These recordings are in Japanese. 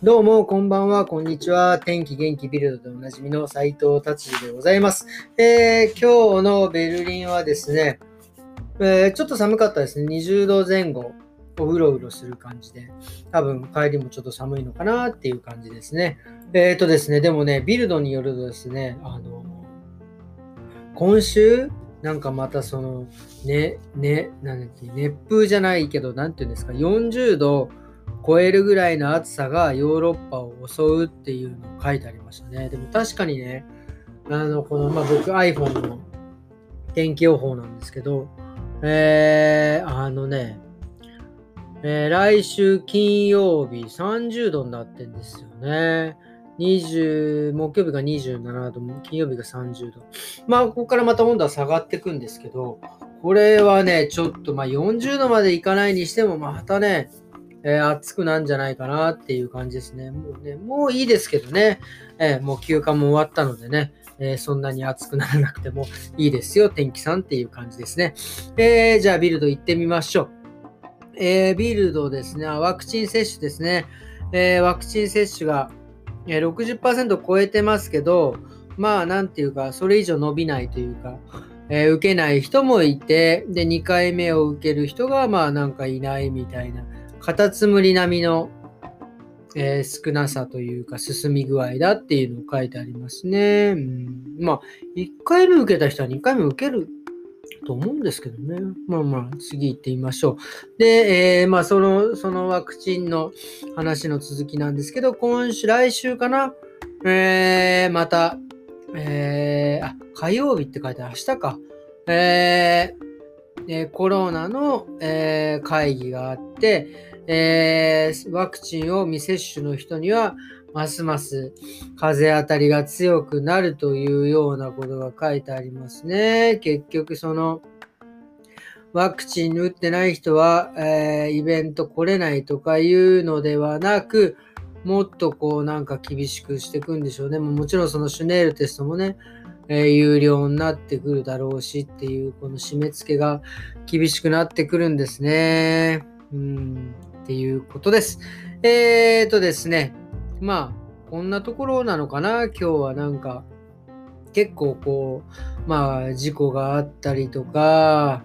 どうも、こんばんは、こんにちは。天気元気ビルドでおなじみの斉藤達治でございます。えー、今日のベルリンはですね、えー、ちょっと寒かったですね。20度前後、おうろうろする感じで、多分帰りもちょっと寒いのかなっていう感じですね。えっ、ー、とですね、でもね、ビルドによるとですね、あの、今週、なんかまたその、ね、ね、なんだっけ、熱風じゃないけど、なんていうんですか、40度、超えるぐらいの暑さがヨーロッパを襲うっていうのを書いてありましたね。でも確かにね、あの、この、まあ、僕 iPhone の天気予報なんですけど、えー、あのね、えー、来週金曜日30度になってんですよね。20、木曜日が27度、金曜日が30度。まあ、ここからまた温度は下がっていくんですけど、これはね、ちょっと、まあ、40度までいかないにしても、またね、えー、暑くなんじゃないかなっていう感じですね。もうね、もういいですけどね、えー、もう休暇も終わったのでね、えー、そんなに暑くならなくてもいいですよ、天気さんっていう感じですね。えー、じゃあビルド行ってみましょう。えー、ビルドですね、ワクチン接種ですね。え、ワクチン接種が、60%超えてますけど、まあ、なんていうか、それ以上伸びないというか、えー、受けない人もいて、で、2回目を受ける人が、まあ、なんかいないみたいな。カタツムリ並みの、えー、少なさというか進み具合だっていうのを書いてありますね。うん、まあ、1回目受けた人は2回目受けると思うんですけどね。まあまあ、次行ってみましょう。で、えー、まあ、その、そのワクチンの話の続きなんですけど、今週、来週かな？えー、また、えー、あ、火曜日って書いてある。明日か。えー、コロナの、えー、会議があって、えー、ワクチンを未接種の人には、ますます風当たりが強くなるというようなことが書いてありますね。結局その、ワクチン打ってない人は、えー、イベント来れないとかいうのではなく、もっとこうなんか厳しくしていくんでしょうね。もちろんそのシュネールテストもね、えー、有料になってくるだろうしっていう、この締め付けが厳しくなってくるんですね。うんっていうことです。えーとですね、まあ、こんなところなのかな、今日はなんか、結構こう、まあ、事故があったりとか、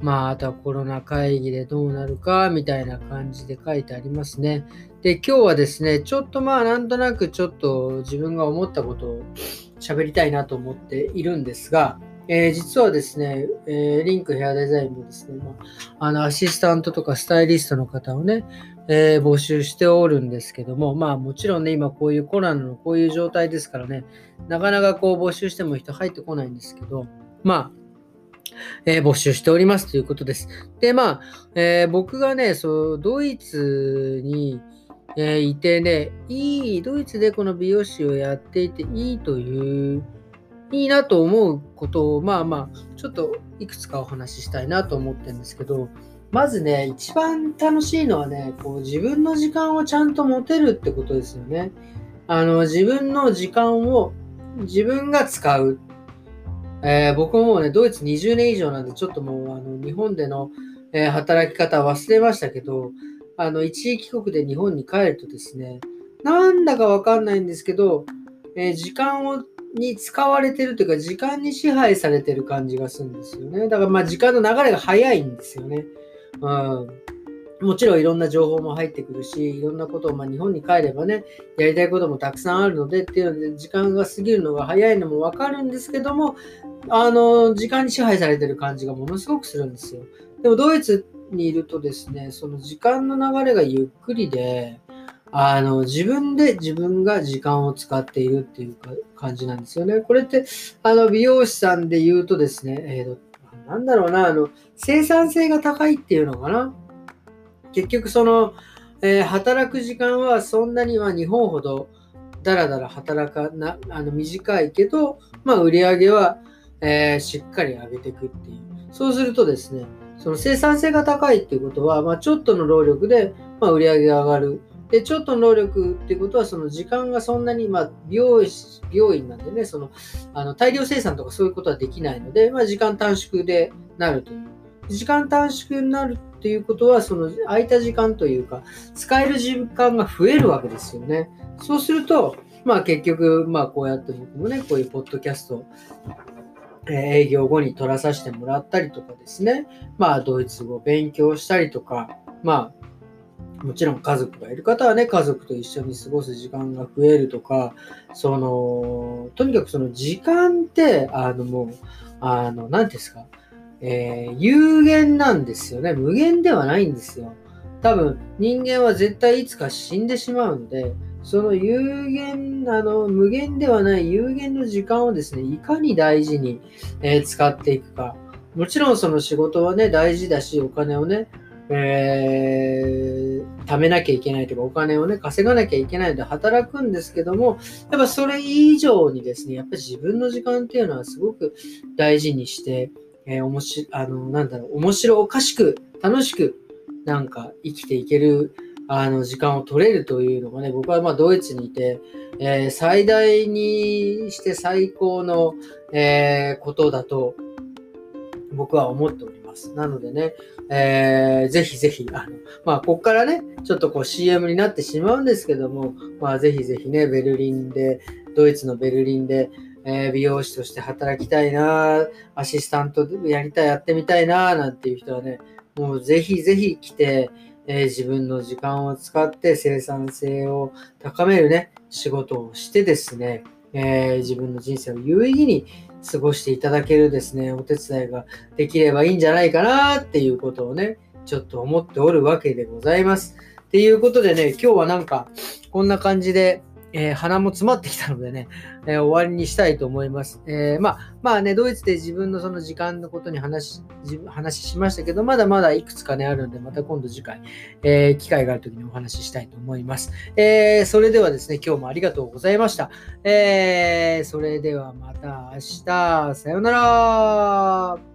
まあ、あとはコロナ会議でどうなるか、みたいな感じで書いてありますね。で、今日はですね、ちょっとまあ、なんとなくちょっと自分が思ったことを喋りたいなと思っているんですが、えー、実はですね、えー、リンクヘアデザインもですね、まあ、あの、アシスタントとかスタイリストの方をね、えー、募集しておるんですけども、まあもちろんね、今こういうコロナのこういう状態ですからね、なかなかこう募集しても人入ってこないんですけど、まあ、えー、募集しておりますということです。で、まあ、えー、僕がね、そう、ドイツに、えー、いてね、いい、ドイツでこの美容師をやっていていいといういいなと思うことを、まあまあ、ちょっといくつかお話ししたいなと思ってるんですけど、まずね、一番楽しいのはね、こう自分の時間をちゃんと持てるってことですよね。あの、自分の時間を自分が使う。えー、僕ももうね、ドイツ20年以上なんで、ちょっともう、あの、日本での、えー、働き方忘れましたけど、あの、一時帰国で日本に帰るとですね、なんだかわかんないんですけど、えー、時間をに使われてるというか、時間に支配されてる感じがするんですよね。だからまあ時間の流れが早いんですよね。うん。もちろんいろんな情報も入ってくるし、いろんなことを、まあ、日本に帰ればね、やりたいこともたくさんあるのでっていうので、時間が過ぎるのが早いのもわかるんですけども、あの、時間に支配されてる感じがものすごくするんですよ。でもドイツにいるとですね、その時間の流れがゆっくりで、あの、自分で自分が時間を使っているっていうか感じなんですよね。これって、あの、美容師さんで言うとですね、えー、なんだろうな、あの、生産性が高いっていうのかな。結局その、えー、働く時間はそんなには日本ほどだらだら働かな、あの短いけど、まあ売り上げは、えー、しっかり上げていくっていう。そうするとですね、その生産性が高いっていうことは、まあ、ちょっとの労力で、まあ、売り上げが上がる。で、ちょっと能力っていうことは、その時間がそんなに、まあ、美容師、美容院なんでね、その、あの、大量生産とかそういうことはできないので、まあ、時間短縮でなるという。時間短縮になるっていうことは、その空いた時間というか、使える時間が増えるわけですよね。そうすると、まあ結局、まあこうやって僕もね、こういうポッドキャスト、え営業後に取らさせてもらったりとかですね、まあドイツ語勉強したりとか、まあもちろん家族がいる方はね、家族と一緒に過ごす時間が増えるとか、その、とにかくその時間って、あのもう、あの、何ですか、えー有限なんですよね。無限ではないんですよ。多分、人間は絶対いつか死んでしまうので、その有限、あの、無限ではない有限の時間をですね、いかに大事に、えー使っていくか。もちろんその仕事はね、大事だし、お金をね、えー貯めなきゃいけないとか、お金をね、稼がなきゃいけないので働くんですけども、やっぱそれ以上にですね、やっぱり自分の時間っていうのはすごく大事にして、えー、おもし、あの、なんだろう、面白おかしく、楽しく、なんか生きていける、あの、時間を取れるというのがね、僕はまあドイツにいて、えー最大にして最高の、えことだと、僕は思っております。なのでね、えーぜひぜひ、あの、まあ、ここからね、ちょっとこう CM になってしまうんですけども、まあ、ぜひぜひね、ベルリンで、ドイツのベルリンで、えー美容師として働きたいな、アシスタントでやりたい、やってみたいな、なんていう人はね、もうぜひぜひ来て、えー自分の時間を使って生産性を高めるね、仕事をしてですね、えー自分の人生を有意義に過ごしていただけるですね、お手伝いができればいいんじゃないかなっていうことをね、ちょっと思っておるわけでございます。っていうことでね、今日はなんか、こんな感じで、えー鼻も詰まってきたのでね、えー終わりにしたいと思います。えーまあ、まあね、ドイツで自分のその時間のことに話し、話しましたけど、まだまだいくつかね、あるんで、また今度次回、え機会がある時にお話ししたいと思います。えそれではですね、今日もありがとうございました。えそれではまた明日、さようなら